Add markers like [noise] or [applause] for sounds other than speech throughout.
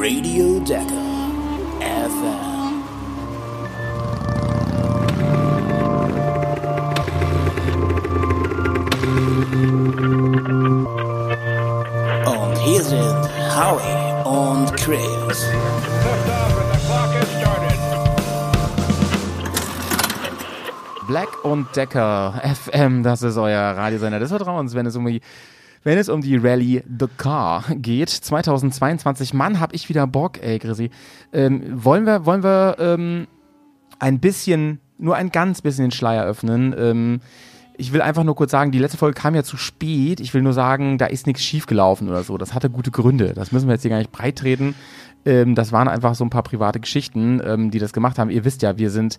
Radio Decker FM. Und hier sind Howie und Chris. Black und Decker FM, das ist euer Radiosender des Vertrauens, wenn es um die wenn es um die Rallye The Car geht, 2022, Mann, hab ich wieder Bock, ey, Grisi. Ähm, wollen wir, wollen wir ähm, ein bisschen, nur ein ganz bisschen den Schleier öffnen? Ähm, ich will einfach nur kurz sagen, die letzte Folge kam ja zu spät. Ich will nur sagen, da ist nichts schiefgelaufen oder so. Das hatte gute Gründe. Das müssen wir jetzt hier gar nicht breit treten. Ähm, das waren einfach so ein paar private Geschichten, ähm, die das gemacht haben. Ihr wisst ja, wir sind,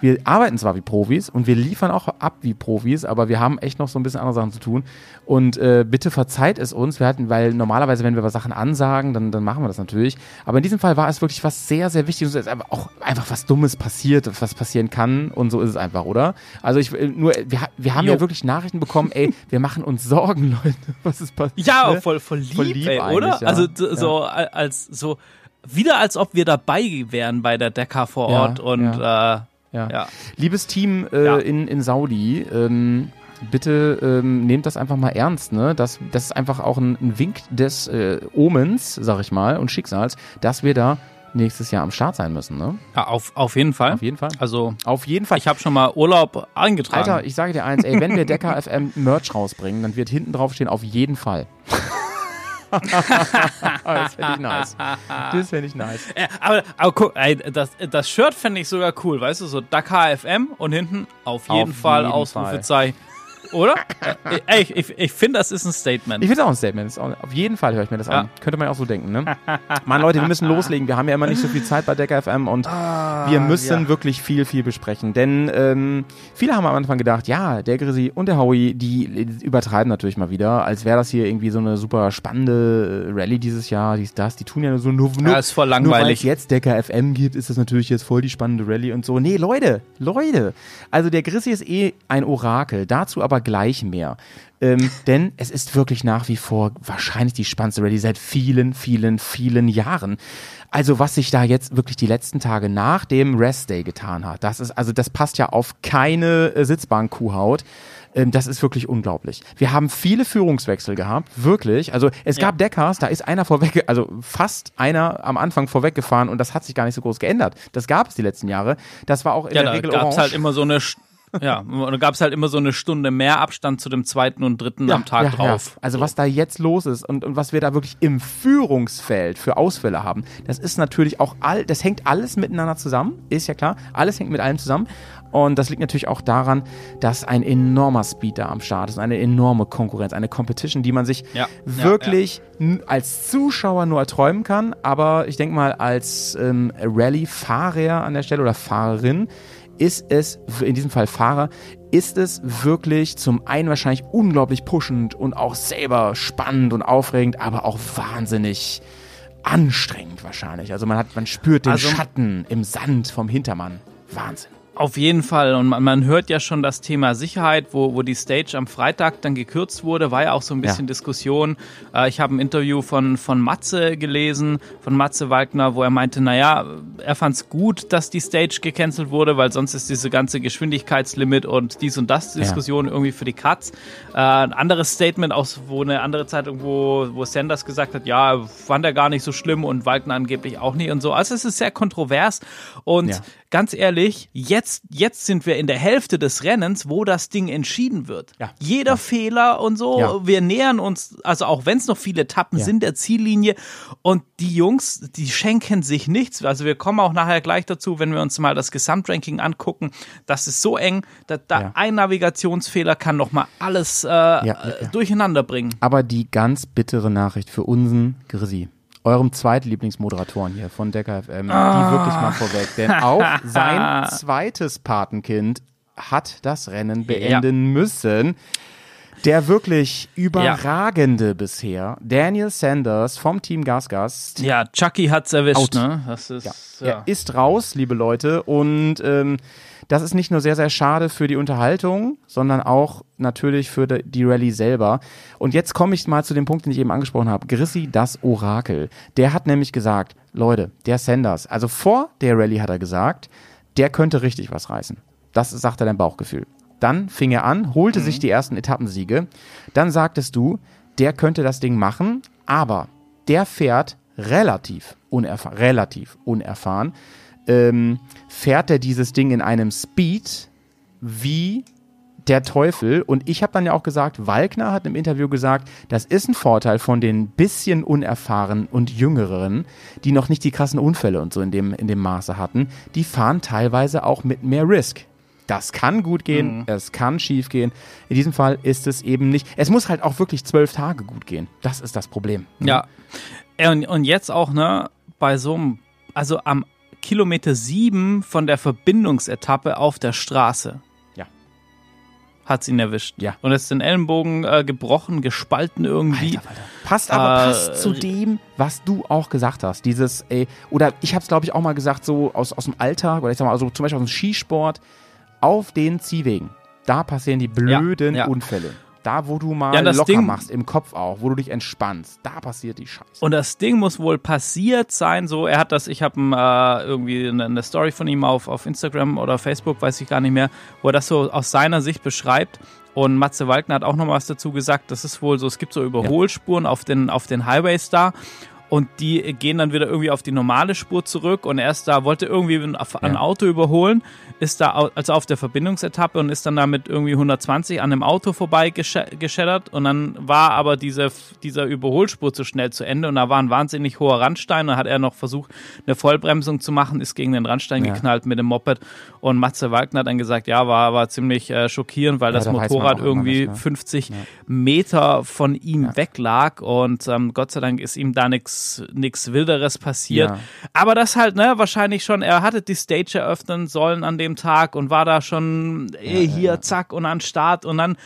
wir arbeiten zwar wie Profis und wir liefern auch ab wie Profis, aber wir haben echt noch so ein bisschen andere Sachen zu tun. Und äh, bitte verzeiht es uns, wir hatten, weil normalerweise, wenn wir was Sachen ansagen, dann, dann machen wir das natürlich. Aber in diesem Fall war es wirklich was sehr, sehr Wichtiges. Es ist einfach auch einfach was Dummes passiert, was passieren kann. Und so ist es einfach, oder? Also ich will nur, wir, wir haben Jo. ja wirklich Nachrichten bekommen, ey, wir machen uns Sorgen, [laughs] Leute, was ist passiert. Ja, ne? voll, voll lieb, Voll lieb ey, oder? ja. Also so a- als so wieder als ob wir dabei wären bei der Decker vor Ja, Ort und Ja. äh, ja. Liebes Team äh, Ja. in, in Saudi, ähm, bitte ähm, nehmt das einfach mal ernst. Ne? Das, das ist einfach auch ein, ein Wink des äh, Omens, sag ich mal, und Schicksals, dass wir da nächstes Jahr am Start sein müssen. Ne? ja auf, auf jeden Fall. Auf jeden Fall. Also Auf jeden Fall. ich habe schon mal Urlaub eingetragen. Alter, ich sage dir eins, ey, wenn wir Decker FM Merch rausbringen, dann wird hinten drauf stehen, auf jeden Fall. [laughs] das fände ich nice. Das fände ich nice. Äh, aber, aber guck, ey, das, das Shirt fände ich sogar cool, weißt du, so Dakar FM und hinten auf jeden Auf Fall jeden Ausrufezeichen. Oder? Äh, ey, ich, ich, ich finde, das ist ein Statement. Ich finde es auch ein Statement. Auch, auf jeden Fall höre ich mir das Ja. an. Könnte man ja auch so denken, ne? Mann, Leute, wir müssen [laughs] loslegen. Wir haben ja immer nicht so viel Zeit bei Decker FM und wir müssen Ah, ja. wirklich viel, viel besprechen. Denn ähm, viele haben am Anfang gedacht, ja, der Grisi und der Howie, die übertreiben natürlich mal wieder, als wäre das hier irgendwie so eine super spannende äh, Rallye dieses Jahr, dies, das. Die tun ja so nur, nur, Ja, ist voll nur weil es langweilig. jetzt Decker FM gibt, ist das natürlich jetzt voll die spannende Rallye und so. Nee, Leute, Leute. Also der Grissi ist eh ein Orakel, dazu aber gleich mehr. Ähm, [laughs] denn es ist wirklich nach wie vor wahrscheinlich die spannendste Rallye seit vielen, vielen, vielen Jahren. Also was sich da jetzt wirklich die letzten Tage nach dem Rest Day getan hat, das ist, also das passt ja auf keine äh, Sitzbank-Kuhhaut. Ähm, das ist wirklich unglaublich. Wir haben viele Führungswechsel gehabt, wirklich. Also es gab Deckers, da ist einer vorweg, also fast einer am Anfang vorweggefahren und das hat sich gar nicht so groß geändert. Das gab es die letzten Jahre. Das war auch in ja, der da Regel gab es orange. halt immer so eine Ja, da gab es halt immer so eine Stunde mehr Abstand zu dem zweiten und dritten am Tag drauf. Also was da jetzt los ist und, und was wir da wirklich im Führungsfeld für Ausfälle haben, das ist natürlich auch all, das hängt alles miteinander zusammen, ist ja klar, alles hängt mit allem zusammen. Und das liegt natürlich auch daran, dass ein enormer Speed da am Start ist, eine enorme Konkurrenz, eine Competition, die man sich Ja, ja, wirklich n- als Zuschauer nur erträumen kann. Aber ich denke mal, als ähm, Rallye-Fahrer an der Stelle oder Fahrerin ist es, in diesem Fall Fahrer, ist es wirklich zum einen wahrscheinlich unglaublich pushend und auch selber spannend und aufregend, aber auch wahnsinnig anstrengend wahrscheinlich. Also man hat, man spürt den Also- Schatten im Sand vom Hintermann. Wahnsinn. Auf jeden Fall. Und man, man hört ja schon das Thema Sicherheit, wo, wo die Stage am Freitag dann gekürzt wurde, war ja auch so ein bisschen Ja. Diskussion. Äh, ich habe ein Interview von, von Matze gelesen, von Matze Wagner, wo er meinte, naja, er fand es gut, dass die Stage gecancelt wurde, weil sonst ist diese ganze Geschwindigkeitslimit und dies und das Diskussion irgendwie für die Cuts. Äh, ein anderes Statement aus, wo eine andere Zeitung, wo, wo Sanders gesagt hat, ja, fand er gar nicht so schlimm und Wagner angeblich auch nicht und so. Also es ist sehr kontrovers und Ja. ganz ehrlich, jetzt, jetzt sind wir in der Hälfte des Rennens, wo das Ding entschieden wird. Ja. Jeder Fehler und so, Ja. wir nähern uns, also auch wenn es noch viele Etappen Ja. sind, der Ziellinie und die Jungs, die schenken sich nichts. Also wir kommen auch nachher gleich dazu, wenn wir uns mal das Gesamtranking angucken. Das ist so eng, da, da Ja. ein Navigationsfehler kann noch mal alles äh, ja, ja. durcheinander bringen. Aber die ganz bittere Nachricht für unseren Grisi, eurem Zweitlieblingsmoderatoren hier von Decker FM, die wirklich mal vorweg. Denn auch [laughs] sein zweites Patenkind hat das Rennen beenden müssen. Der wirklich überragende bisher, Daniel Sanders vom Team Gasgas, Ja, Chucky hat's erwischt, Out. ne? Das ist, ja. er ist raus, liebe Leute, und ähm, das ist nicht nur sehr, sehr schade für die Unterhaltung, sondern auch natürlich für die- Rallye selber. Und jetzt komme ich mal zu dem Punkt, den ich eben angesprochen habe. Grissi, das Orakel. Der hat nämlich gesagt, Leute, der Sanders, also vor der Rallye hat er gesagt, der könnte richtig was reißen. Das sagte dein Bauchgefühl. Dann fing er an, holte sich die ersten Etappensiege. Dann sagtest du, der könnte das Ding machen, aber der fährt relativ unerfahren, relativ unerfahren, ähm, fährt er dieses Ding in einem Speed wie der Teufel. Und ich habe dann ja auch gesagt, Walkner hat im Interview gesagt, das ist ein Vorteil von den bisschen unerfahren und jüngeren, die noch nicht die krassen Unfälle und so in dem, in dem Maße hatten. Die fahren teilweise auch mit mehr Risk. Das kann gut gehen, es kann schief gehen. In diesem Fall ist es eben nicht. Es muss halt auch wirklich zwölf Tage gut gehen. Das ist das Problem. Ja. Ey, Und, und jetzt auch, ne, bei so einem, also am Kilometer sieben von der Verbindungsetappe auf der Straße. Ja. Hat's ihn erwischt. Ja. Und ist den Ellenbogen äh, gebrochen, gespalten irgendwie. Alter, Alter. Passt aber Äh, passt zu dem, was du auch gesagt hast. Dieses, ey, oder ich habe es glaube ich auch mal gesagt, so aus, aus dem Alltag oder ich sag mal, also zum Beispiel aus dem Skisport, auf den Ziehwegen. Da passieren die blöden ja. Unfälle. Da, wo du mal Ja, das locker Ding- machst, im Kopf auch, wo du dich entspannst, da passiert die Scheiße. Und das Ding muss wohl passiert sein. So, er hat das, ich habe äh, irgendwie eine, eine Story von ihm auf, auf Instagram oder Facebook, weiß ich gar nicht mehr, wo er das so aus seiner Sicht beschreibt. Und Matze Walkner hat auch noch was dazu gesagt. Das ist wohl so, es gibt so Überholspuren auf, den, auf den Highways da. Und die gehen dann wieder irgendwie auf die normale Spur zurück. Und er ist da, wollte irgendwie ein, ein Ja. Auto überholen, ist da also auf der Verbindungsetappe und ist dann damit irgendwie 120 an einem Auto vorbei gescheddert. Und dann war aber diese, dieser Überholspur zu schnell zu Ende und da war ein wahnsinnig hoher Randstein. Und hat er noch versucht, eine Vollbremsung zu machen, ist gegen den Randstein Ja. geknallt mit dem Moped. Und Matze Wagner hat dann gesagt, ja, war, war ziemlich äh, schockierend, weil Ja, das da Motorrad irgendwie nicht, ne? 50 Meter von ihm weg lag. Und ähm, Gott sei Dank ist ihm da nichts nix Wilderes passiert. Ja. Aber das halt, ne, wahrscheinlich schon, er hatte die Stage eröffnen sollen an dem Tag und war da schon eh, hier, zack, und an Start und dann,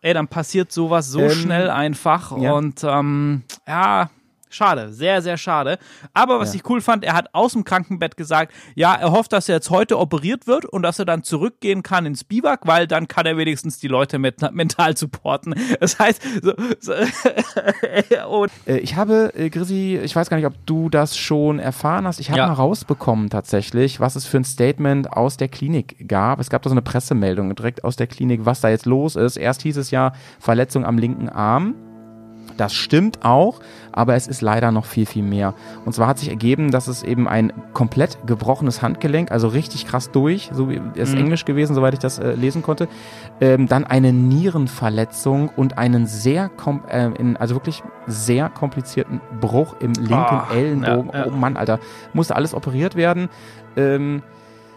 ey, dann passiert sowas so Ähm, schnell einfach ja. und ähm, ja, schade, sehr, sehr schade. Aber was Ja. ich cool fand, er hat aus dem Krankenbett gesagt, ja, er hofft, dass er jetzt heute operiert wird und dass er dann zurückgehen kann ins Biwak, weil dann kann er wenigstens die Leute mit, [laughs] mental supporten. Das heißt, so, so [laughs] Äh, ich habe, äh, Grissi, ich weiß gar nicht, ob du das schon erfahren hast. Ich habe Ja. mal rausbekommen tatsächlich, was es für ein Statement aus der Klinik gab. Es gab da so eine Pressemeldung direkt aus der Klinik, was da jetzt los ist. Erst hieß es ja Verletzung am linken Arm. Das stimmt auch, aber es ist leider noch viel, viel mehr. Und zwar hat sich ergeben, dass es eben ein komplett gebrochenes Handgelenk, also richtig krass durch, so wie es Mhm. Englisch gewesen, soweit ich das äh, lesen konnte. Ähm, dann eine Nierenverletzung und einen sehr, äh, in, also wirklich sehr komplizierten Bruch im linken Ah, Ellenbogen. ja, ja. Oh Mann, Alter, musste alles operiert werden. Ähm,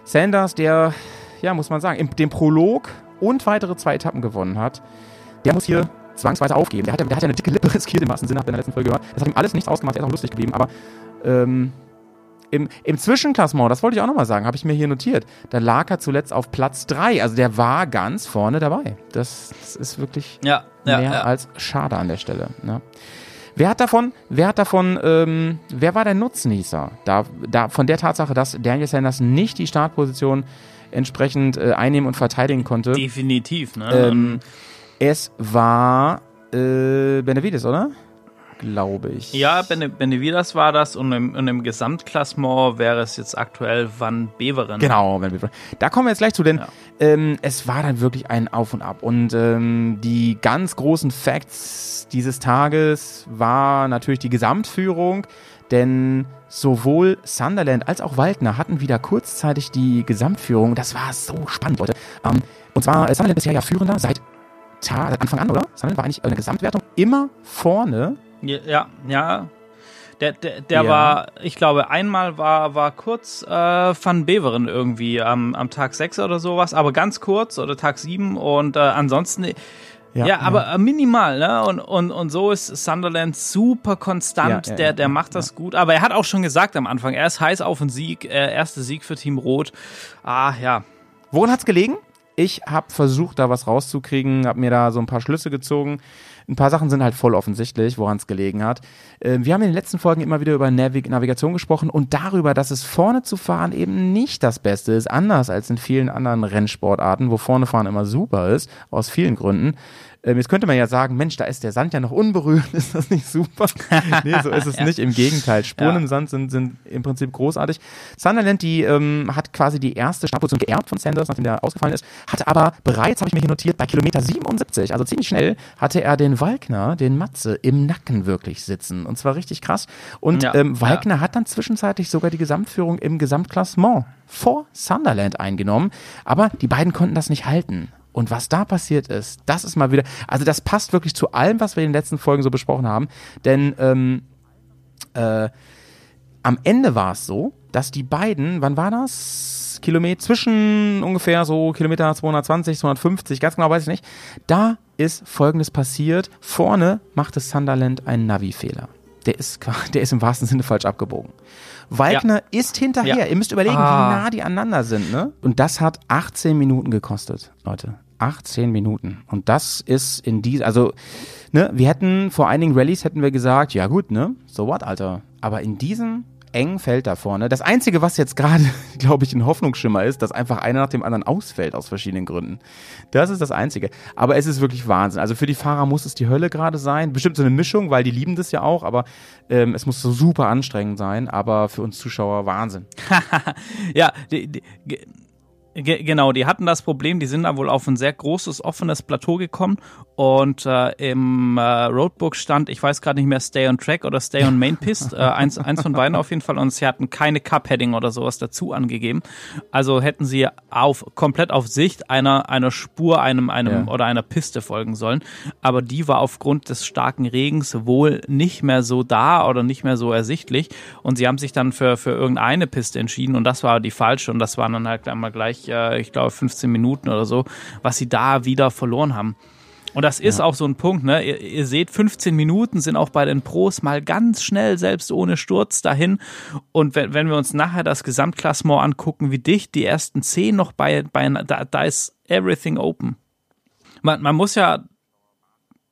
Sanders, der, ja, muss man sagen, im, den Prolog und weitere zwei Etappen gewonnen hat, der muss hier zwangsweise aufgeben. Der hat, ja- der hat ja eine dicke Lippe [laughs] riskiert im wahrsten Sinne, habt ihr in der letzten Folge gehört. Das hat ihm alles nichts ausgemacht, er ist auch lustig geblieben, aber ähm, im, im Zwischenklassement, das wollte ich auch nochmal sagen, habe ich mir hier notiert, da lag er zuletzt auf Platz 3. Also der war ganz vorne dabei. Das, das ist wirklich ja, ja, mehr ja. als schade an der Stelle. Ne? Wer hat davon, wer hat davon, ähm, wer war der Nutznießer? Da, da, von der Tatsache, dass Daniel Sanders nicht die Startposition entsprechend äh, einnehmen und verteidigen konnte. definitiv, ne? Ähm, es war äh, Benavides, oder? Glaube ich. Ja, Bene- Benevidas war das und im, und im Gesamtklassement wäre es jetzt aktuell Van Beveren. Genau, wenn wir, da kommen wir jetzt gleich zu, denn Ja. ähm, es war dann wirklich ein Auf und Ab. Und ähm, die ganz großen Facts dieses Tages war natürlich die Gesamtführung, denn sowohl Sunderland als auch Waldner hatten wieder kurzzeitig die Gesamtführung. Das war so spannend, Leute. Ähm, und zwar äh, Sunderland bisher ja Führender seit, Ta seit Anfang an, oder? Sunderland war eigentlich in der Gesamtwertung immer vorne. Ja, ja. ja. Der, der, der Ja. war, ich glaube, einmal war, war kurz äh, Van Beveren irgendwie am, am Tag 6 oder sowas, aber ganz kurz oder Tag 7 und äh, ansonsten, ja, aber äh, minimal, ne? Und, und, und so ist Sunderland super konstant, Ja, ja, der, ja, der ja, macht das gut, aber er hat auch schon gesagt am Anfang, er ist heiß auf einen Sieg, äh, erster Sieg für Team Rot. Ah, ja. Woran hat's gelegen? Ich habe versucht, da was rauszukriegen, habe mir da so ein paar Schlüsse gezogen. ein paar Sachen sind halt voll offensichtlich, woran es gelegen hat. Äh, wir haben in den letzten Folgen immer wieder über Navig Navigation gesprochen und darüber, dass es vorne zu fahren eben nicht das Beste ist, anders als in vielen anderen Rennsportarten, wo vorne fahren immer super ist, aus vielen Gründen. Ähm, jetzt könnte man ja sagen, Mensch, da ist der Sand ja noch unberührt, [laughs] ist das nicht super? nee, so ist es [laughs] Ja. nicht. Im Gegenteil, Spuren Ja. im Sand sind, sind im Prinzip großartig. Sunderland, die ähm, hat quasi die erste Startposition geerbt von Sanders, nachdem der ausgefallen ist, hatte aber bereits, habe ich mir hier notiert, bei Kilometer 77, also ziemlich schnell, hatte er den Walkner, den Matze, im Nacken wirklich sitzen. Und zwar richtig krass. Und Ja, ähm, Walkner hat dann zwischenzeitlich sogar die Gesamtführung im Gesamtklassement vor Sunderland eingenommen. Aber die beiden konnten das nicht halten. Und was da passiert ist, das ist mal wieder, also das passt wirklich zu allem, was wir in den letzten Folgen so besprochen haben. Denn ähm, äh, am Ende war es so, dass die beiden, wann war das? Kilometer, zwischen ungefähr so Kilometer 220, 250, ganz genau weiß ich nicht. Da ist folgendes passiert. Vorne machte Sunderland einen Navi-Fehler. Der ist, [laughs] der ist im wahrsten Sinne falsch abgebogen. Walkner ist hinterher. Ja. Ihr müsst überlegen, Ah. wie nah die aneinander sind, ne? Und das hat 18 Minuten gekostet, Leute. 18 Minuten. Und das ist in die, also, ne, wir hätten vor einigen Rallyes hätten wir gesagt, ja gut, ne, so what, Alter. Aber in diesem engen Feld da vorne, das Einzige, was jetzt gerade, [laughs] glaube ich, ein Hoffnungsschimmer ist, dass einfach einer nach dem anderen ausfällt aus verschiedenen Gründen. Das ist das Einzige. Aber es ist wirklich Wahnsinn. Also für die Fahrer muss es die Hölle gerade sein. Bestimmt so eine Mischung, weil die lieben das ja auch, aber ähm, es muss so super anstrengend sein. Aber für uns Zuschauer Wahnsinn. [laughs] Ja, die, die, ge- ge- genau, die hatten das Problem, die sind da wohl auf ein sehr großes, offenes Plateau gekommen und äh, im äh, Roadbook stand, ich weiß gerade nicht mehr, Stay on Track oder Stay on Main Pist, äh, eins, [laughs] eins von beiden auf jeden Fall und sie hatten keine Cup-Heading oder sowas dazu angegeben. Also hätten sie auf, komplett auf Sicht einer, einer Spur, einem, einem Ja. oder einer Piste folgen sollen. Aber die war aufgrund des starken Regens wohl nicht mehr so da oder nicht mehr so ersichtlich. Und sie haben sich dann für, für irgendeine Piste entschieden und das war die falsche. Und das waren dann halt einmal gleich, äh, ich glaube, 15 Minuten oder so, was sie da wieder verloren haben. Und das ist auch so ein Punkt, ne? Ihr, ihr seht, 15 Minuten sind auch bei den Pros mal ganz schnell, selbst ohne Sturz dahin. Und wenn, wenn wir uns nachher das Gesamtklassement angucken, wie dicht die ersten 10 noch bei, bei da, da ist everything open. Man, man muss ja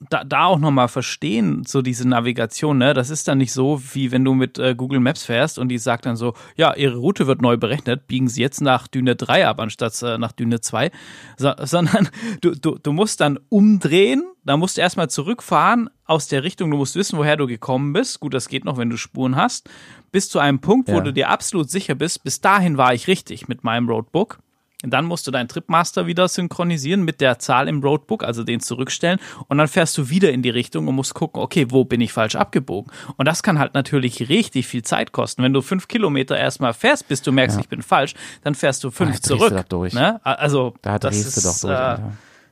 da, da auch nochmal verstehen, so diese Navigation, ne? Das ist dann nicht so, wie wenn du mit äh, Google Maps fährst und die sagt dann so, ja, ihre Route wird neu berechnet, biegen sie jetzt nach Düne 3 ab, anstatt äh, nach Düne 2. So, [laughs] sondern du, du, du musst dann umdrehen, da musst du erstmal zurückfahren aus der Richtung, du musst wissen, woher du gekommen bist. Gut, das geht noch, wenn du Spuren hast. Bis zu einem Punkt, wo Ja. du dir absolut sicher bist, bis dahin war ich richtig mit meinem Roadbook. Und Dann musst du deinen Tripmaster wieder synchronisieren mit der Zahl im Roadbook, also den zurückstellen. Und dann fährst du wieder in die Richtung und musst gucken, okay, wo bin ich falsch abgebogen? Und das kann halt natürlich richtig viel Zeit kosten. Wenn du fünf Kilometer erstmal fährst, bis du merkst, ich bin falsch, dann fährst du fünf da drehst du zurück. doch durch. Ne? Also, Da das drehst ist, du doch durch,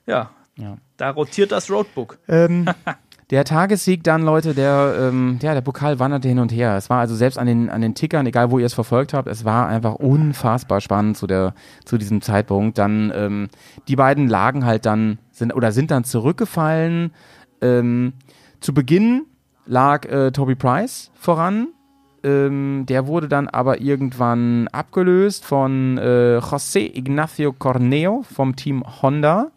äh, ja, Ja. da rotiert das Roadbook. [laughs] Der Tagessieg dann, Leute, der, ähm, ja, der Pokal wanderte hin und her. Es war also selbst an den, an den Tickern, egal wo ihr es verfolgt habt, es war einfach unfassbar spannend zu, der, zu diesem Zeitpunkt. Dann, ähm, die beiden lagen halt dann, sind, oder sind dann zurückgefallen. Ähm, zu Beginn lag äh, Toby Price voran. Ähm, der wurde dann aber irgendwann abgelöst von äh, José Ignacio Corneo vom Team Honda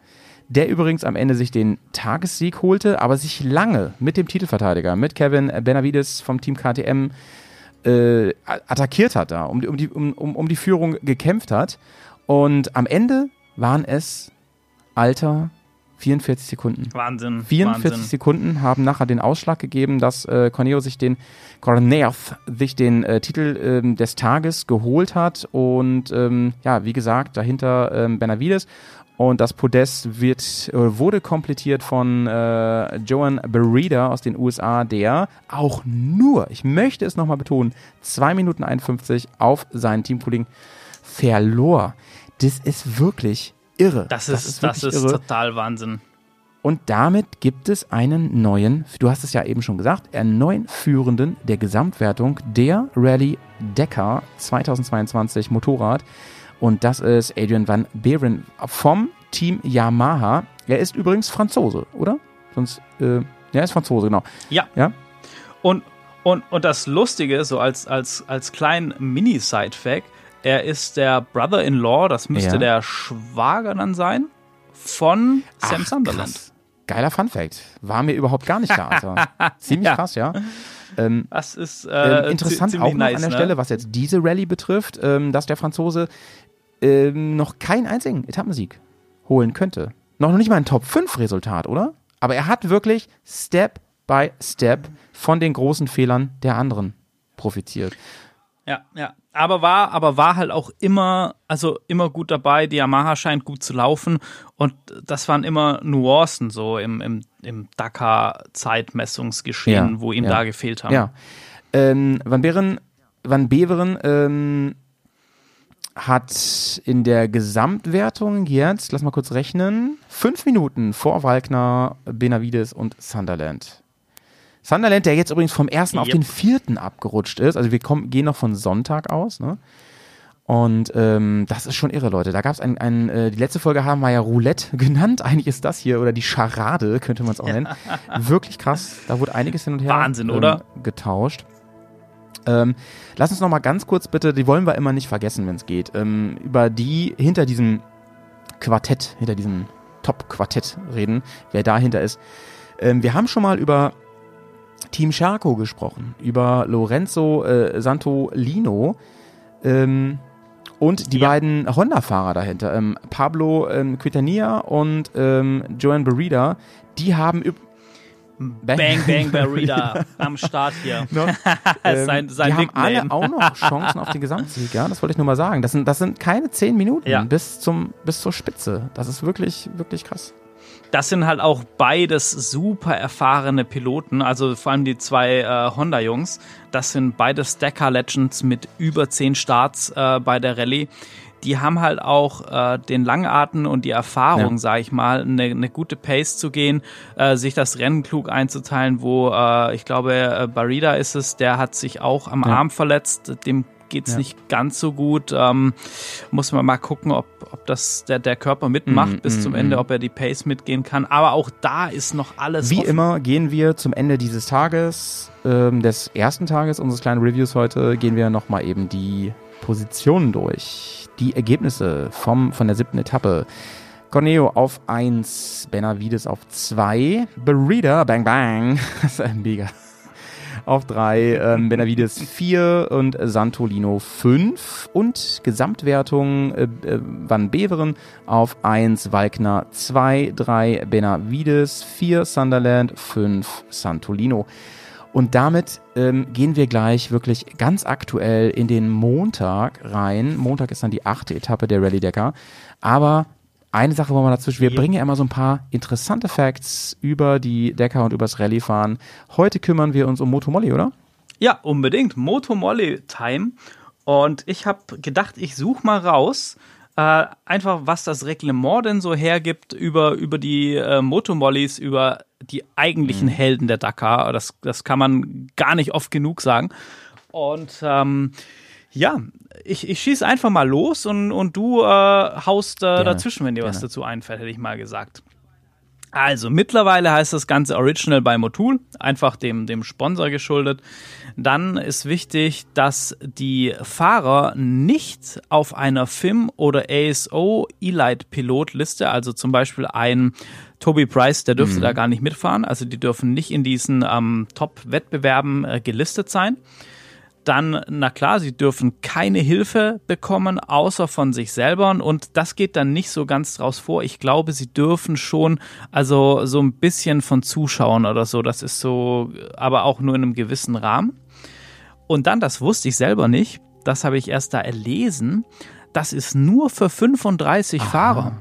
der übrigens am Ende sich den Tagessieg holte, aber sich lange mit dem Titelverteidiger, mit Kevin Benavides vom Team KTM, äh, attackiert hat da, um, die- um, die, um, um, die Führung gekämpft hat. Und am Ende waren es, Alter, 44 Sekunden. Wahnsinn. 44 Wahnsinn. Sekunden haben nachher den Ausschlag gegeben, dass äh, Corneo sich den Corneoth sich den äh, Titel ähm, des Tages geholt hat und ähm, ja, wie gesagt, dahinter ähm, Benavides und das Podest wird, äh, wurde komplettiert von äh, Joan Berida aus den USA, der auch nur, ich möchte es nochmal betonen, 2 Minuten 51 auf seinen Teamkollegen verlor. Das ist wirklich irre. Das ist, das ist, wirklich irre. total Wahnsinn. Und damit gibt es einen neuen, du hast es ja eben schon gesagt, einen neuen Führenden der Gesamtwertung der Rallye Dakar 2022 Motorrad. Und das ist Adrian Van Beeren vom Team Yamaha. Er ist übrigens Franzose, oder? Sonst, äh, er ist Franzose, genau. Ja. Ja? Und, und, und das Lustige, so als, als, als kleinen Mini-Side-Fact, er ist der Brother-in-Law, das müsste Ja. der Schwager dann sein, von Sam Ach, Sunderland. krass. Geiler Fun Fact. War mir überhaupt gar nicht klar, Alter. [laughs] Ziemlich Ja. krass, ja. Ähm, Das ist ähm, äh, interessant zi- auch nice, an der ne? Stelle, was jetzt diese Rallye betrifft, ähm, dass der Franzose ähm, noch keinen einzigen Etappensieg holen könnte. Noch nicht mal ein Top-5-Resultat, oder? Aber er hat wirklich Step by Step von den großen Fehlern der anderen profitiert. Ja, ja. Aber war, aber war halt auch immer, also immer gut dabei. Die Yamaha scheint gut zu laufen und das waren immer Nuancen so im, im, im Dakar-Zeitmessungsgeschehen, Ja, wo ihm ja. da gefehlt haben. Ja. Ähm, Van Beveren, Van Beveren ähm, hat in der Gesamtwertung jetzt, lass mal kurz rechnen, fünf Minuten vor Walkner, Benavides und Sunderland. Sunderland, der jetzt übrigens vom ersten auf Yep. den vierten abgerutscht ist. Also wir kommen, gehen noch von Sonntag aus, ne? Und ähm, das ist schon irre, Leute. Da gab es ein, ein äh, die letzte Folge haben wir ja Roulette [laughs] genannt. Eigentlich ist das hier, oder die Charade, könnte man es auch nennen. Wirklich krass. Da wurde einiges hin und her Wahnsinn, ähm, oder? getauscht. Ähm, lass uns noch mal ganz kurz bitte, die wollen wir immer nicht vergessen, wenn es geht, ähm, über die hinter diesem Quartett, hinter diesem Top-Quartett reden, wer dahinter ist. Ähm, wir haben schon mal über Team Charco gesprochen, über Lorenzo äh, Santolino ähm, und die Ja. beiden Honda-Fahrer dahinter, ähm, Pablo ähm, Quitania und Joan Barida, die haben üb- Bang Bang Barida [laughs] am Start hier. noch, [laughs] ähm, sein sein die haben Nickname. alle auch noch [laughs] Chancen auf den Gesamtsieg, ja, das wollte ich nur mal sagen. Das sind, das sind keine zehn Minuten Ja. bis, zum, bis zur Spitze. Das ist wirklich, wirklich krass. Das sind halt auch beides super erfahrene Piloten, also vor allem die zwei äh, Honda-Jungs. Das sind beides Dakar-Legends mit über zehn Starts äh, bei der Rallye. Die haben halt auch äh, den Langarten und die Erfahrung, Ja. sag ich mal, eine, eine gute Pace zu gehen, äh, sich das Rennen klug einzuteilen, wo äh, ich glaube, äh, Barida ist es, der hat sich auch am Ja. Arm verletzt, dem geht's Ja. nicht ganz so gut. Ähm, muss man mal gucken, ob, ob das der, der Körper mitmacht Mhm, bis mhm, zum Ende, mhm. ob er die Pace mitgehen kann. Aber auch da ist noch alles Wie offen. immer gehen wir zum Ende dieses Tages, ähm, des ersten Tages unseres kleinen Reviews heute, gehen wir nochmal eben die Positionen durch. Die Ergebnisse vom, von der siebten Etappe. Corneo auf 1, Benavides auf 2, Berida, bang bang, [laughs] das ist ein mega. Auf 3, ähm, Benavides 4 und Santolino 5 und Gesamtwertung äh, äh, Van Beveren auf 1, Walkner 2, 3, Benavides 4, Sunderland 5, Santolino. Und damit ähm, gehen wir gleich wirklich ganz aktuell in den Montag rein. Montag ist dann die achte Etappe der Rallye Dakar. Aber eine Sache wollen wir dazwischen. Wir bringen ja immer so ein paar interessante Facts über die Dakar und übers Rallye-Fahren. Heute kümmern wir uns um Motomolli, oder? Ja, unbedingt. Moto Molly Time. Und ich habe gedacht, ich suche mal raus, äh, einfach was das Reglement denn so hergibt über, über die äh, Motomollis, über die eigentlichen Helden der Dakar. Das, das kann man gar nicht oft genug sagen. Und ähm, ja, ich, ich schieße einfach mal los und, und du äh, haust äh, dazwischen, wenn dir was gerne. dazu einfällt, hätte ich mal gesagt. Also, mittlerweile heißt das Ganze Original bei Motul, einfach dem, dem Sponsor geschuldet. Dann ist wichtig, dass die Fahrer nicht auf einer FIM oder ASO Elite Pilotliste, also zum Beispiel ein Toby Price, der dürfte da gar nicht mitfahren, also die dürfen nicht in diesen ähm, Top-Wettbewerben äh, gelistet sein. Dann, na klar, sie dürfen keine Hilfe bekommen, außer von sich selber. Und das geht dann nicht so ganz draus vor. Ich glaube, sie dürfen schon, also so ein bisschen von Zuschauern oder so. Das ist so, aber auch nur in einem gewissen Rahmen. Und dann, das wusste ich selber nicht, das habe ich erst da erlesen, das ist nur für 35 Fahrer.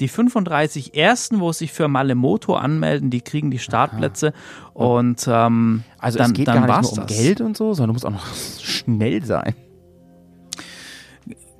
Die 35 ersten, wo sich für Malemoto anmelden, die kriegen die Startplätze. Und ähm, Also dann, es geht dann gar nicht nur um das. Geld und so, sondern du musst auch noch [laughs] schnell sein.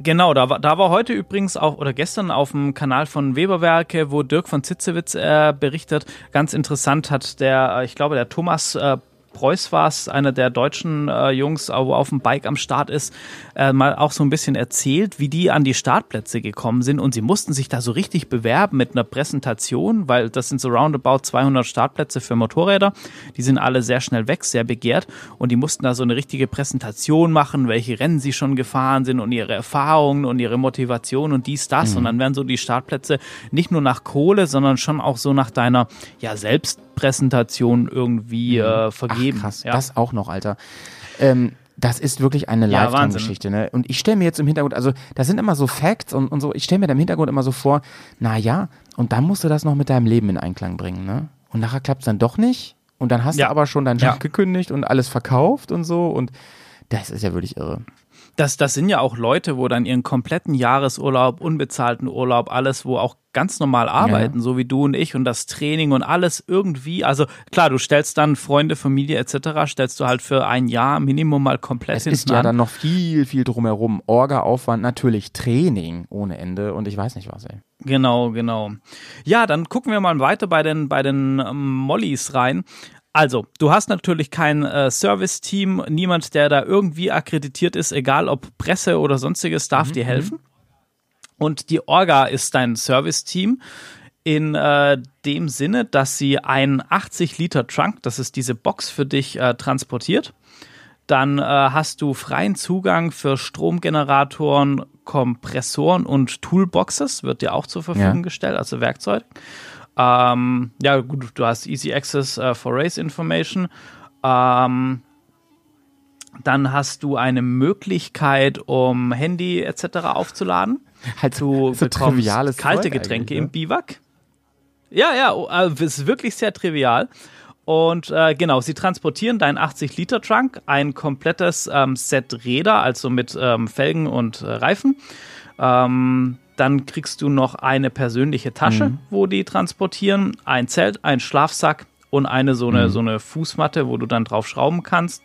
Genau, da war, da war heute übrigens auch oder gestern auf dem Kanal von Weberwerke, wo Dirk von Zitzewitz äh, berichtet. Ganz interessant hat der, äh, ich glaube, der Thomas äh, Preuß war es, einer der deutschen äh, Jungs, äh, wo auf dem Bike am Start ist, äh, mal auch so ein bisschen erzählt, wie die an die Startplätze gekommen sind und sie mussten sich da so richtig bewerben mit einer Präsentation, weil das sind so roundabout 200 Startplätze für Motorräder. Die sind alle sehr schnell weg, sehr begehrt und die mussten da so eine richtige Präsentation machen, welche Rennen sie schon gefahren sind und ihre Erfahrungen und ihre Motivation und dies, das Mhm. und dann werden so die Startplätze nicht nur nach Kohle, sondern schon auch so nach deiner ja, Selbstpräsentation irgendwie äh, vergeben. Mhm. Ach, krass, ja. das auch noch, Alter. Ähm, das ist wirklich eine Ja, Lifetime-Geschichte, ne? Und ich stelle mir jetzt im Hintergrund, also das sind immer so Facts und, und so, ich stelle mir da im Hintergrund immer so vor, na ja, und dann musst du das noch mit deinem Leben in Einklang bringen, ne? Und nachher klappt es dann doch nicht und dann hast Ja. du aber schon deinen Job gekündigt und alles verkauft und so und das ist ja wirklich irre. Das, das sind ja auch Leute, wo dann ihren kompletten Jahresurlaub, unbezahlten Urlaub, alles, wo auch ganz normal arbeiten, so wie du und ich und das Training und alles irgendwie. Also klar, du stellst dann Freunde, Familie etc. stellst du halt für ein Jahr Minimum mal komplett Es ist ja an. dann noch viel, viel drumherum. Orga-Aufwand, natürlich Training ohne Ende und ich weiß nicht was, ey. Genau, genau. Ja, dann gucken wir mal weiter bei den, bei den ähm, Mollys rein. Also, du hast natürlich kein äh, Service-Team, niemand, der da irgendwie akkreditiert ist, egal ob Presse oder sonstiges, darf dir helfen. Und die Orga ist dein Service-Team in äh, dem Sinne, dass sie einen 80 Liter Trunk, das ist diese Box für dich, äh, transportiert. Dann äh, hast du freien Zugang für Stromgeneratoren, Kompressoren und Toolboxes, wird dir auch zur Verfügung Ja. gestellt, also Werkzeug. Ähm, ja, gut, du hast Easy Access äh, for Race Information. Ähm, dann hast du eine Möglichkeit, um Handy etc. aufzuladen. [laughs] Halt Du so triviales kalte Zeug Getränke eigentlich, im ne? Biwak. Ja, ja, oh, äh, es ist wirklich sehr trivial. Und äh, genau, sie transportieren deinen 80-Liter-Trunk, ein komplettes ähm, Set Räder, also mit ähm, Felgen und äh, Reifen. Ähm, dann kriegst du noch eine persönliche Tasche, Mhm. wo die transportieren, ein Zelt, ein Schlafsack und eine so Mhm. eine, so eine Fußmatte, wo du dann drauf schrauben kannst.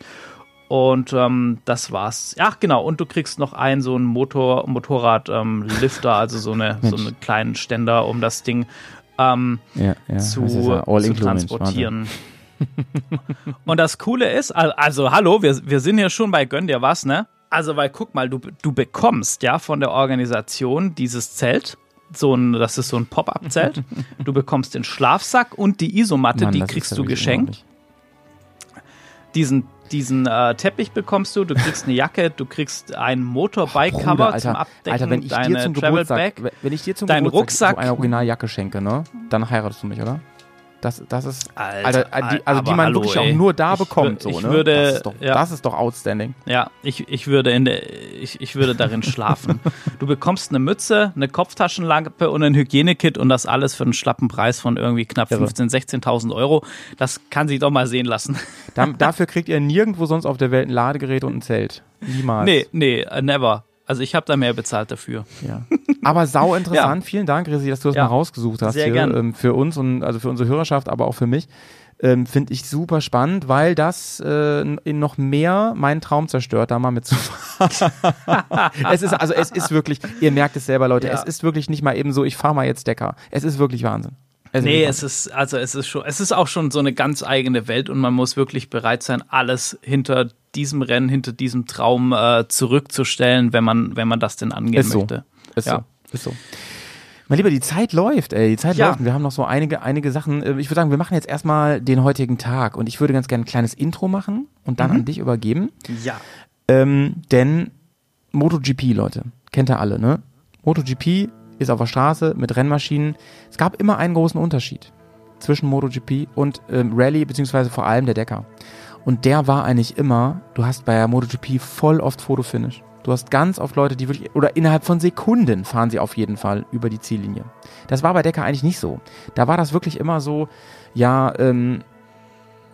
Und ähm, das war's. Ach genau, und du kriegst noch einen so einen Motor, Motorrad-Lifter, also so, eine, so einen kleinen Ständer, um das Ding ähm, Ja, ja, zu, das zu transportieren. [laughs] Und das Coole ist, al- also hallo, wir, wir sind hier schon bei Gönn dir was, ne? Also, weil guck mal, du, du bekommst ja von der Organisation dieses Zelt, so ein, das ist so ein Pop-Up-Zelt. [laughs] du bekommst den Schlafsack und die Isomatte, Mann, die kriegst du geschenkt. Diesen, diesen äh, Teppich bekommst du, du kriegst eine Jacke, du kriegst ein Motorbike-Cover Bruder, zum Alter, Abdecken, Alter, wenn ich dir zum Geburtstag, Bag. wenn ich dir zum dein Geburtstag Rucksack. so eine Originaljacke schenke, ne, dann heiratest du mich, oder? Das, das ist, Alter, Alter, die, also die man hallo, wirklich ey. auch nur da Ich bekommt, so, ich ne? würde- das, ist doch, ja. das ist doch outstanding. Ja, ich, ich würde in der, ich, ich würde darin [laughs] schlafen. Du bekommst eine Mütze, eine Kopftaschenlampe und ein Hygienekit und das alles für einen schlappen Preis von irgendwie knapp Irre. 15.000, 16.000 Euro. Das kann sich doch mal sehen lassen. Da, dafür kriegt ihr nirgendwo sonst auf der Welt ein Ladegerät und ein Zelt. Niemals. Nee, nee, äh, never. Also ich habe da mehr bezahlt dafür. Ja. Aber sau interessant. Vielen Dank, Resi, dass du das mal rausgesucht hast sehr hier, gern. ähm, für uns und also für unsere Hörerschaft, aber auch für mich. Ähm, Finde ich super spannend, weil das äh, in noch mehr meinen Traum zerstört, da mal mitzufahren. [laughs] es ist also es ist wirklich, ihr merkt es selber, Leute, es ist wirklich nicht mal eben so, ich fahre mal jetzt Decker. Es ist wirklich Wahnsinn. Ist Nee, es ist, also es ist schon, es ist auch schon so eine ganz eigene Welt und man muss wirklich bereit sein, alles hinter diesem Rennen, hinter diesem Traum äh, zurückzustellen, wenn man, wenn man das denn angehen Ist so. möchte. Ist Ja. so. Ist so. Mein Lieber, die Zeit läuft, ey. Die Zeit Ja. läuft. Wir haben noch so einige, einige Sachen. Äh, Ich würde sagen, wir machen jetzt erstmal den heutigen Tag. Und ich würde ganz gerne ein kleines Intro machen und dann an dich übergeben. Ja. Ähm, denn MotoGP, Leute, kennt ihr alle, ne? MotoGP ist auf der Straße mit Rennmaschinen. Es gab immer einen großen Unterschied zwischen MotoGP und ähm, Rallye, beziehungsweise vor allem der Decker. Und der war eigentlich immer, du hast bei der MotoGP voll oft Fotofinish. Du hast ganz oft Leute, die wirklich, oder innerhalb von Sekunden fahren sie auf jeden Fall über die Ziellinie. Das war bei Decker eigentlich nicht so. Da war das wirklich immer so, ja, ähm,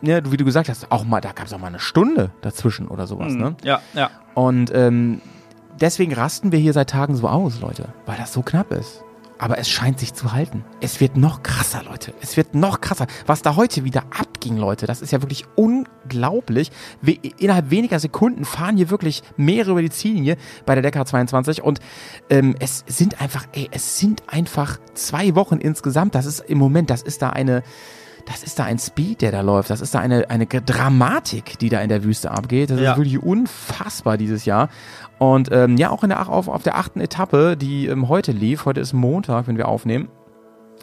ja, du- wie du gesagt hast, auch mal, da gab es auch mal eine Stunde dazwischen oder sowas, ne? Ja, ja. Und ähm, deswegen rasten wir hier seit Tagen so aus, Leute, weil das so knapp ist. Aber es scheint sich zu halten. Es wird noch krasser, Leute. Es wird noch krasser. Was da heute wieder abging, Leute, das ist ja wirklich unglaublich. We innerhalb weniger Sekunden fahren hier wirklich mehrere über die Ziellinie bei der Decker 22 und ähm, es sind einfach, ey, es sind einfach zwei Wochen insgesamt. Das ist im Moment, das ist da eine, das ist da ein Speed, der da läuft. Das ist da eine, eine Dramatik, die da in der Wüste abgeht. Das Ja. ist wirklich unfassbar dieses Jahr. Und ähm, ja, auch in der, auf, auf der achten Etappe, die ähm, heute lief, heute ist Montag, wenn wir aufnehmen,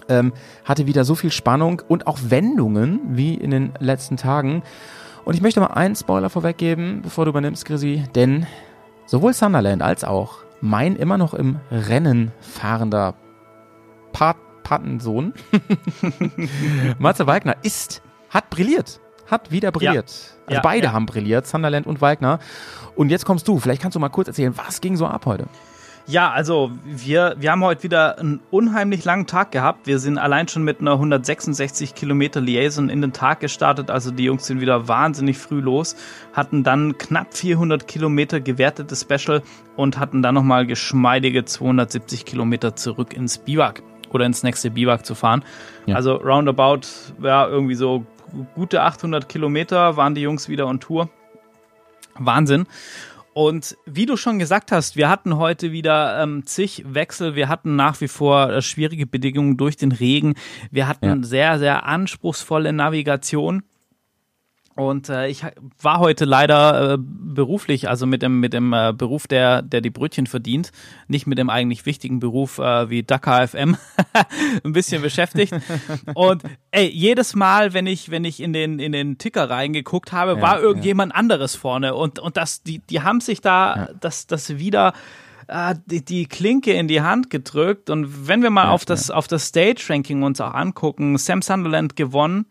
ähm, hatte wieder so viel Spannung und auch Wendungen wie in den letzten Tagen. Und ich möchte mal einen Spoiler vorweggeben, bevor du übernimmst, Chrissy, denn sowohl Sunderland als auch mein immer noch im Rennen fahrender Pat Patensohn, [laughs] Matze Wagner, ist, hat brilliert. Hat wieder brilliert. Also Ja, beide ja. haben brilliert, Sunderland und Wagner. Und jetzt kommst du. Vielleicht kannst du mal kurz erzählen, was ging so ab heute? Ja, also wir, wir haben heute wieder einen unheimlich langen Tag gehabt. Wir sind allein schon mit einer 166 Kilometer Liaison in den Tag gestartet. Also die Jungs sind wieder wahnsinnig früh los, hatten dann knapp 400 Kilometer gewertetes Special und hatten dann nochmal geschmeidige 270 Kilometer zurück ins Biwak oder ins nächste Biwak zu fahren. Ja. Also roundabout, ja, irgendwie so gute 800 Kilometer waren die Jungs wieder on Tour. Wahnsinn. Und wie du schon gesagt hast, wir hatten heute wieder ähm, zig Wechsel. Wir hatten nach wie vor äh, schwierige Bedingungen durch den Regen. Wir hatten Ja. sehr, sehr anspruchsvolle Navigation. Und äh, ich war heute leider äh, beruflich, also mit dem, mit dem äh, Beruf, der, der die Brötchen verdient, nicht mit dem eigentlich wichtigen Beruf äh, wie Dakar FM, [laughs] ein bisschen beschäftigt. Und ey, jedes Mal, wenn ich, wenn ich in den, in den Ticker reingeguckt habe, Ja, war irgendjemand anderes vorne. Und, und das, die, die haben sich da Ja. das, das wieder äh, die, die Klinke in die Hand gedrückt. Und wenn wir mal auf das, auf das Stage-Ranking uns auch angucken, Sam Sunderland gewonnen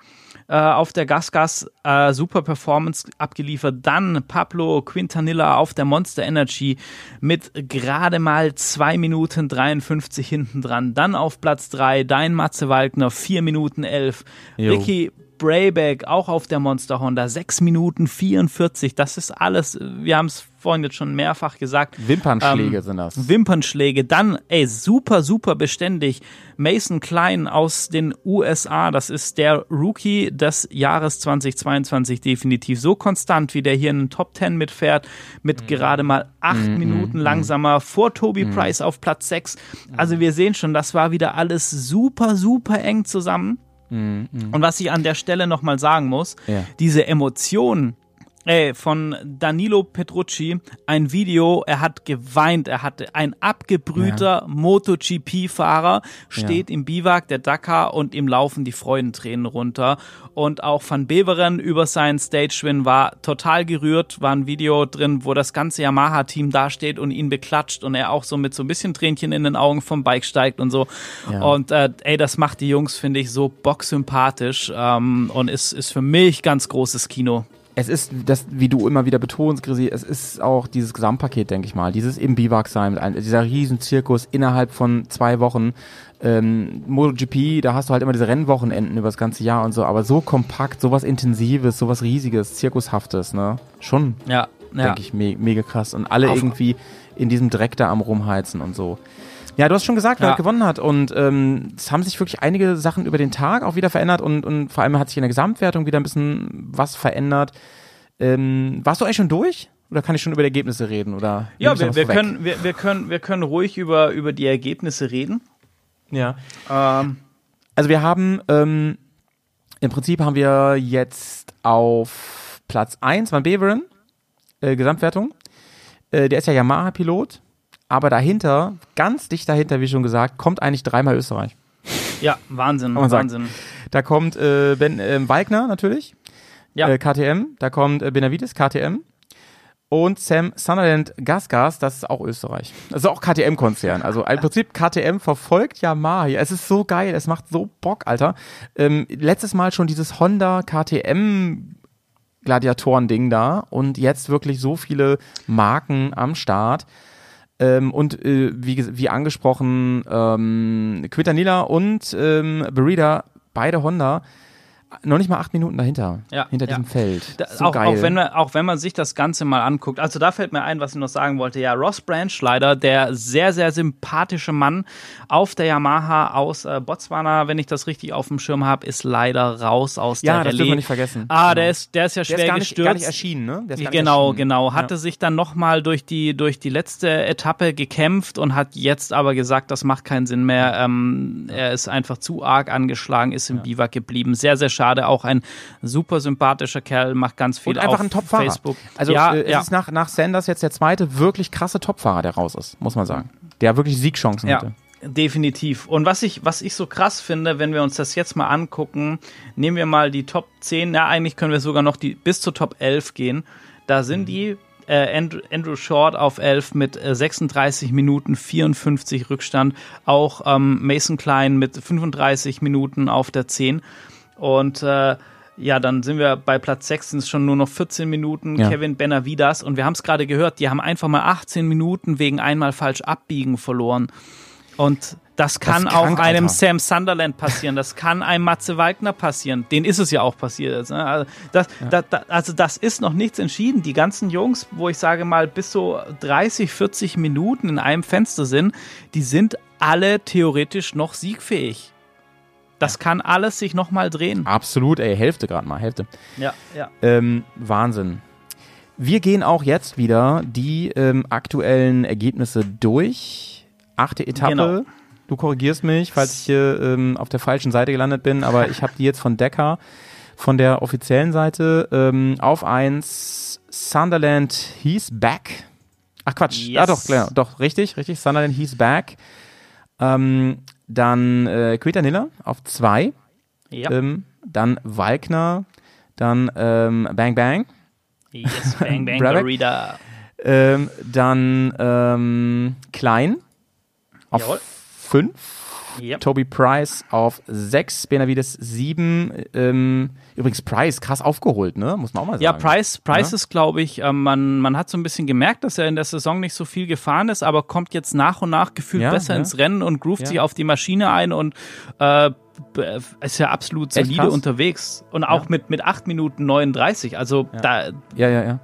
äh, auf der Gasgas äh, super Performance abgeliefert. Dann Pablo Quintanilla auf der Monster Energy mit gerade mal 2 Minuten 53 hinten dran. Dann auf Platz 3 dein Matze Walkner 4 Minuten 11. Jo. Ricky Brayback auch auf der Monster Honda 6 Minuten 44. Das ist alles, wir haben es vorhin jetzt schon mehrfach gesagt. Wimpernschläge Ähm, sind das. Wimpernschläge. Dann, ey, super, super beständig. Mason Klein aus den USA, das ist der Rookie des Jahres 2022 definitiv. So konstant, wie der hier in den Top 10 mitfährt, mit gerade mal acht Minuten langsamer vor Toby Price auf Platz 6. Also wir sehen schon, das war wieder alles super, super eng zusammen. Und was ich an der Stelle nochmal sagen muss, Ja. diese Emotionen, Ey, von Danilo Petrucci, ein Video, er hat geweint, er hatte ein abgebrühter MotoGP-Fahrer, steht im Biwak der Dakar und ihm laufen die Freudentränen runter. Und auch Van Beveren über seinen Stage-Win war total gerührt, war ein Video drin, wo das ganze Yamaha-Team dasteht und ihn beklatscht und er auch so mit so ein bisschen Tränchen in den Augen vom Bike steigt und so. Ja. Und äh, ey, das macht die Jungs, finde ich, so bocksympathisch ähm, und ist, ist für mich ganz großes Kino. Es ist, das, wie du immer wieder betonst, Grisi, es ist auch dieses Gesamtpaket, denke ich mal. Dieses im Biwak sein, dieser riesen Zirkus innerhalb von zwei Wochen. Ähm, MotoGP, da hast du halt immer diese Rennwochenenden über das ganze Jahr und so, aber so kompakt, sowas Intensives, sowas Riesiges, Zirkushaftes, ne? Schon, Ja, ja. denke ich, me mega krass. Und alle Auf- irgendwie in diesem Dreck da am Rumheizen und so. Ja, du hast schon gesagt, wer Ja. gewonnen hat. Und ähm, es haben sich wirklich einige Sachen über den Tag auch wieder verändert und, und vor allem hat sich in der Gesamtwertung wieder ein bisschen was verändert. Ähm, warst du eigentlich schon durch? Oder kann ich schon über die Ergebnisse reden? Oder Ja, wir, wir, können, wir, wir, können, wir können ruhig über, über die Ergebnisse reden. Ja. Ähm, Also wir haben, ähm, im Prinzip haben wir jetzt auf Platz 1 Van Beveren, äh, Gesamtwertung. Äh, der ist ja Yamaha-Pilot. Aber dahinter, ganz dicht dahinter, wie schon gesagt, kommt eigentlich dreimal Österreich. ja, Wahnsinn. Wahnsinn. Da kommt äh, Ben ähm, Wagner natürlich, Ja. äh, KTM. Da kommt äh, Benavides, KTM. Und Sam Sunderland Gasgas, das ist auch Österreich. Das ist auch KTM-Konzern. Also im Prinzip KTM verfolgt Yamaha. hier. Es ist so geil, es macht so Bock, Alter. Ähm, letztes Mal schon dieses Honda KTM Gladiatoren-Ding da und jetzt wirklich so viele Marken am Start. Ähm, und äh, wie, wie angesprochen, ähm, Quintanilla und ähm, Berida, beide Honda, noch nicht mal acht Minuten dahinter, Ja, hinter ja. diesem Feld. So auch, auch, wenn man, auch wenn man sich das Ganze mal anguckt. Also da fällt mir ein, was ich noch sagen wollte. Ja, Ross Branch leider, der sehr, sehr sympathische Mann auf der Yamaha aus äh, Botswana, wenn ich das richtig auf dem Schirm habe, ist leider raus aus ja, der das Rallye. dürfen wir nicht vergessen. Ah, Genau. der ist, der ist ja der schwer ist gar nicht, gestürzt. gar nicht erschienen, ne? Der ist gar nicht Genau, erschienen. genau. Hatte sich dann nochmal durch die, durch die letzte Etappe gekämpft und hat jetzt aber gesagt, das macht keinen Sinn mehr. Ähm, Er ist einfach zu arg angeschlagen, ist im Biwak geblieben. Sehr, sehr schade. Auch ein super sympathischer Kerl, macht ganz viel Und einfach auf ein Topfahrer. Facebook. Also ja, äh, es ja. ist nach, nach Sanders jetzt der zweite wirklich krasse Topfahrer, der raus ist, muss man sagen. Der wirklich Siegchancen Ja, hatte. definitiv. Und was ich, was ich so krass finde, wenn wir uns das jetzt mal angucken, nehmen wir mal die Top 10, ja, eigentlich können wir sogar noch die bis zur Top 11 gehen. Da sind die äh, Andrew, Andrew Short auf 11 mit äh, 36 Minuten 54 Rückstand. Auch ähm, Mason Klein mit 35 Minuten auf der 10. Und äh, ja, dann sind wir bei Platz 6, sind es schon nur noch 14 Minuten. Ja. Kevin Benavidas. Und wir haben es gerade gehört, die haben einfach mal 18 Minuten wegen einmal falsch abbiegen verloren. Und das kann auch krank, einem Alter. Sam Sunderland passieren. Das kann einem Matze Wagner passieren. Den ist es ja auch passiert. jetzt, ne? Also das, da, da, also das ist noch nichts entschieden. Die ganzen Jungs, wo ich sage mal bis so 30, 40 Minuten in einem Fenster sind, die sind alle theoretisch noch siegfähig. Das kann alles sich nochmal drehen. Absolut, ey, Hälfte gerade mal, Hälfte. Ja, ja. Ähm, Wahnsinn. Wir gehen auch jetzt wieder die ähm, aktuellen Ergebnisse durch. Achte Etappe. Genau. Du korrigierst mich, falls ich hier ähm, auf der falschen Seite gelandet bin, aber ich habe die jetzt von Decker, von der offiziellen Seite. Ähm, auf 1 Sunderland he's back. Ach Quatsch, Yes. ah doch, klar, doch, richtig, richtig. Sunderland he's back. Ähm, dann äh, Quetanilla auf 2. Ja. Ähm, dann Walkner, dann ähm, Bang Bang, yes, bang, [laughs] bang? Dorita. ähm, dann ähm, Klein auf Jawohl. 5, Ja. Toby Price auf 6, Benavides 7. Ähm, übrigens Price krass aufgeholt, ne? Muss man auch mal sagen. Ja, Price, Price Ja. ist, glaube ich, ähm, man, man hat so ein bisschen gemerkt, dass er in der Saison nicht so viel gefahren ist, aber kommt jetzt nach und nach gefühlt Ja, besser ja. ins Rennen und groovt sich auf die Maschine ein und äh, b- ist ja absolut Echt solide krass. unterwegs. Und auch mit, mit 8 Minuten 39. Also da, Ja, ja, ja.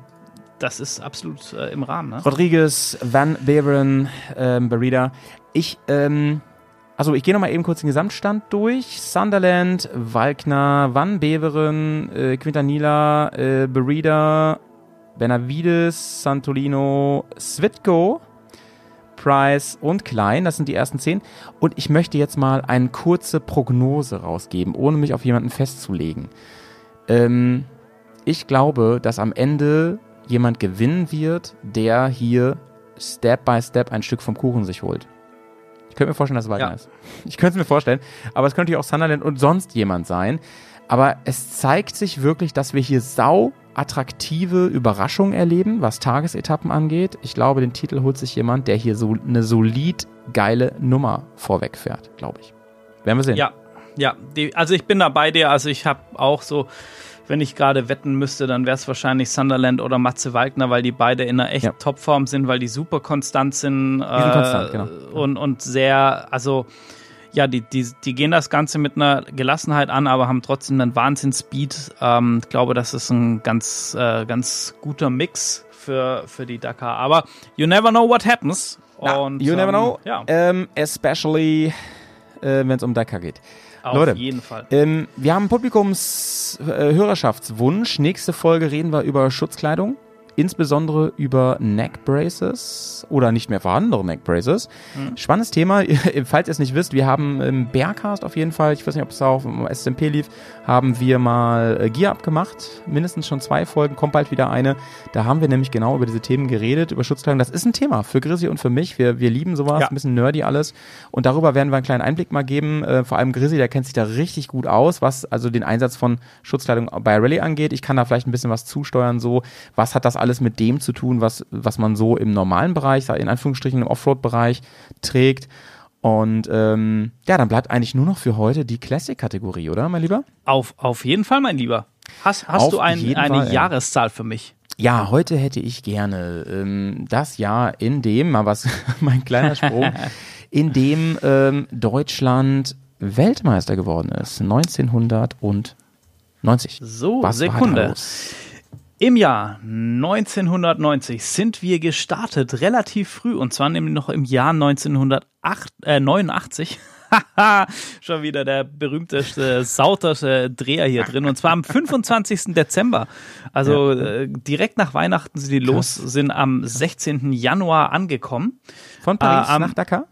das ist absolut äh, im Rahmen. Ne? Rodriguez, Van Beveren, ähm, Berida. Ich, ähm, also ich gehe nochmal eben kurz den Gesamtstand durch. Sunderland, Walkner, Van Beveren, äh, Quintanilla, äh, Berida, Benavides, Santolino, Svitko, Price und Klein. Das sind die ersten zehn. Und ich möchte jetzt mal eine kurze Prognose rausgeben, ohne mich auf jemanden festzulegen. Ähm, ich glaube, dass am Ende jemand gewinnen wird, der hier Step by Step ein Stück vom Kuchen sich holt. Ich könnte mir vorstellen, dass es Wagner Ja. ist. Ich könnte es mir vorstellen. Aber es könnte ja auch Sunderland und sonst jemand sein. Aber es zeigt sich wirklich, dass wir hier sau attraktive Überraschungen erleben, was Tagesetappen angeht. Ich glaube, den Titel holt sich jemand, der hier so eine solid geile Nummer vorweg fährt, glaube ich. Werden wir sehen. Ja, ja. Die, also ich bin da bei dir. Also ich habe auch so, wenn ich gerade wetten müsste, dann wäre es wahrscheinlich Sunderland oder Matze Wagner, weil die beide in einer echt Ja. Topform sind, weil die super konstant sind. äh, sind konstant, genau. Und, und sehr, also ja, die, die, die gehen das Ganze mit einer Gelassenheit an, aber haben trotzdem einen Wahnsinn-Speed. Ähm, ich glaube, das ist ein ganz, äh, ganz guter Mix für, für die Dakar. Aber you never know what happens. Na, Und, you never ähm, know. Ja, Ähm, especially, äh, wenn es um Dakar geht. Auf Leute, jeden Fall. Ähm, wir haben Publikums-Hörerschaftswunsch. Nächste Folge reden wir über Schutzkleidung. Insbesondere über Neck Braces oder nicht mehr vorhandene Neck Braces. Spannendes Thema. [laughs] Falls ihr es nicht wisst, wir haben im Bearcast auf jeden Fall, ich weiß nicht, ob es auch im SMP lief, haben wir mal äh, Gear abgemacht. Mindestens schon zwei Folgen, kommt bald wieder eine. Da haben wir nämlich genau über diese Themen geredet, über Schutzkleidung. Das ist ein Thema für Grizzly und für mich. Wir, wir lieben sowas, Ja. ein bisschen nerdy alles. Und darüber werden wir einen kleinen Einblick mal geben. Äh, vor allem Grizzly, der kennt sich da richtig gut aus, was also den Einsatz von Schutzkleidung bei Rallye angeht. Ich kann da vielleicht ein bisschen was zusteuern, so. Was hat das alles mit dem zu tun, was, was man so im normalen Bereich, in Anführungsstrichen im Offroad-Bereich trägt? Und ähm, ja, dann bleibt eigentlich nur noch für heute die Classic-Kategorie, oder, mein Lieber? Auf, auf jeden Fall, mein Lieber. Hast, hast Auf du ein, eine Fall. Jahreszahl für mich? Ja, heute hätte ich gerne ähm, das Jahr, in dem, mal was, [laughs] mein kleiner Sprung, [laughs] in dem ähm, Deutschland Weltmeister geworden ist. 1990. So, Was war da Sekunde. los? Im Jahr 1990 sind wir gestartet, relativ früh, und zwar nämlich noch im Jahr 1989. Haha, [laughs] Schon wieder der berühmteste, sauterste Dreher hier drin. Und zwar am 25. Dezember. Also äh, direkt nach Weihnachten sind die los, sind am 16. Januar angekommen. Von Paris Äh, am- nach Dakar?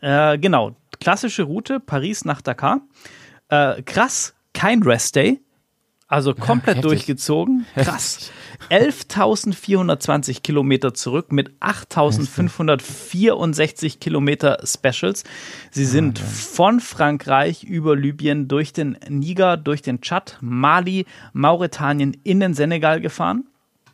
Äh, genau, klassische Route, Paris nach Dakar. Äh, krass, kein Rest Day. Also komplett heftig. durchgezogen. Krass. [laughs] 11.420 Kilometer zurück mit 8.564 Kilometer Specials. Sie sind von Frankreich über Libyen durch den Niger, durch den Tschad, Mali, Mauretanien in den Senegal gefahren.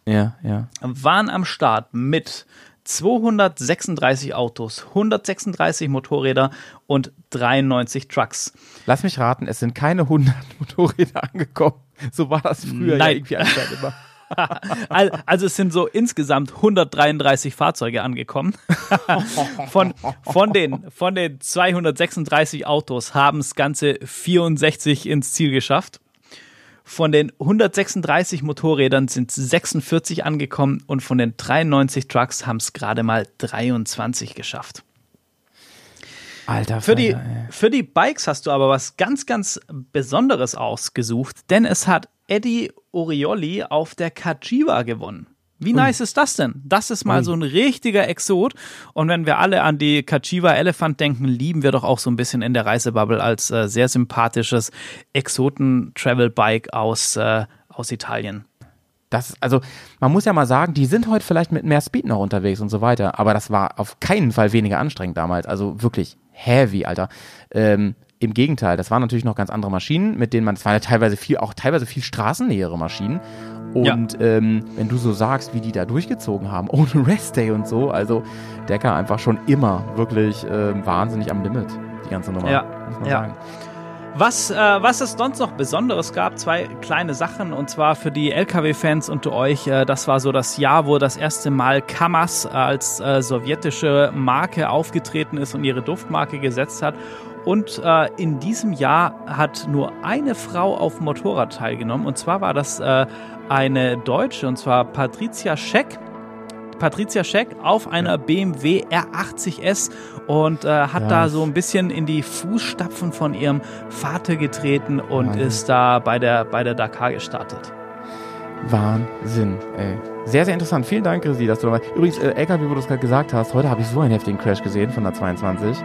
Ja, ja. waren am Start mit 236 Autos, 136 Motorräder und 93 Trucks. Lass mich raten, es sind keine 100 [laughs] Motorräder angekommen. [laughs] So war das früher ja Nein. irgendwie anscheinend immer. [laughs] Al- Also es sind so insgesamt 133 Fahrzeuge angekommen. [laughs] Von, von, den, von den 236 Autos haben es ganze 64 ins Ziel geschafft. Von den 136 Motorrädern sind 46 angekommen und von den 93 Trucks haben es gerade mal 23 geschafft. Alter, Für die, für die Bikes hast du aber was ganz, ganz Besonderes ausgesucht, denn es hat Eddie Orioli auf der Kajiva gewonnen. Wie nice ist das denn? Das ist mal Ui. so ein richtiger Exot. Und wenn wir alle an die Kajiva Elephant denken, lieben wir doch auch so ein bisschen in der Reisebubble als äh, sehr sympathisches Exoten-Travel-Bike aus, äh, aus Italien. Das, also, man muss ja mal sagen, die sind heute vielleicht mit mehr Speed noch unterwegs und so weiter, aber das war auf keinen Fall weniger anstrengend damals. Also wirklich heavy, Alter. Ähm, Im Gegenteil, das waren natürlich noch ganz andere Maschinen, mit denen man, es waren ja teilweise viel, auch teilweise viel straßennähere Maschinen. Und ähm, wenn du so sagst, wie die da durchgezogen haben, [laughs] ohne Restday und so, also Decker einfach schon immer wirklich ähm, wahnsinnig am Limit, die ganze Nummer. Ja, muss man ja. sagen. Was, äh, was es sonst noch Besonderes gab, zwei kleine Sachen, und zwar für die LKW-Fans unter euch, äh, das war so das Jahr, wo das erste Mal Kamaz als äh, sowjetische Marke aufgetreten ist und ihre Duftmarke gesetzt hat. Und äh, in diesem Jahr hat nur eine Frau auf Motorrad teilgenommen, und zwar war das äh, eine Deutsche, und zwar Patricia Scheck. Patricia Scheck auf einer BMW R80S und äh, hat Ja. da so ein bisschen in die Fußstapfen von ihrem Vater getreten und Wahnsinn. ist da bei der, bei der Dakar gestartet. Wahnsinn, ey. Sehr, sehr interessant. Vielen Dank, Grisi, dass du dabei Übrigens, äh, LKW, wo du es gerade gesagt hast, heute habe ich so einen heftigen Crash gesehen von der 22.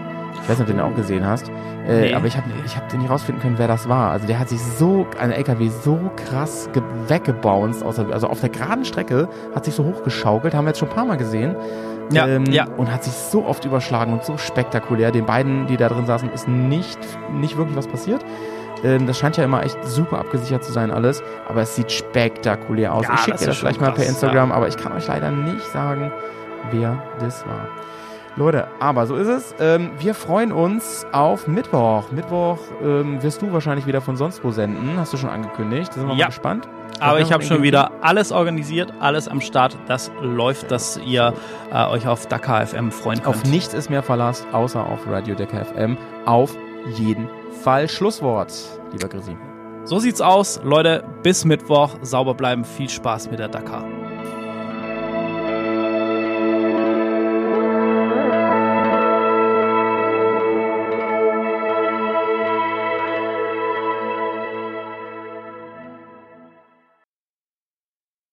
Ich weiß nicht, ob du den auch gesehen hast. Äh, Nee. Aber ich habe ich hab nicht rausfinden können, wer das war. Also der hat sich so, ein LKW so krass ge weggebounced, aus der, also auf der geraden Strecke, hat sich so hochgeschaukelt, haben wir jetzt schon ein paar Mal gesehen. Ja, ähm, ja. Und hat sich so oft überschlagen und so spektakulär. Den beiden, die da drin saßen, ist nicht, nicht wirklich was passiert. Ähm, das scheint ja immer echt super abgesichert zu sein alles, aber es sieht spektakulär aus. Ja, ich schicke das dir das schon gleich mal per Instagram, aber ich kann euch leider nicht sagen, wer das war. Leute, aber so ist es. Ähm, wir freuen uns auf Mittwoch. Mittwoch ähm, wirst du wahrscheinlich wieder von sonst wo senden. Hast du schon angekündigt. Da sind wir Ja. mal gespannt. Aber ich habe schon wieder alles organisiert, alles am Start. Das läuft, dass ihr äh, euch auf Dakar FM freuen könnt. Auf nichts ist mehr Verlass, außer auf Radio Decker FM. Auf jeden Fall. Schlusswort, lieber Grisi. So sieht's aus. Leute, bis Mittwoch. Sauber bleiben. Viel Spaß mit der Dakar.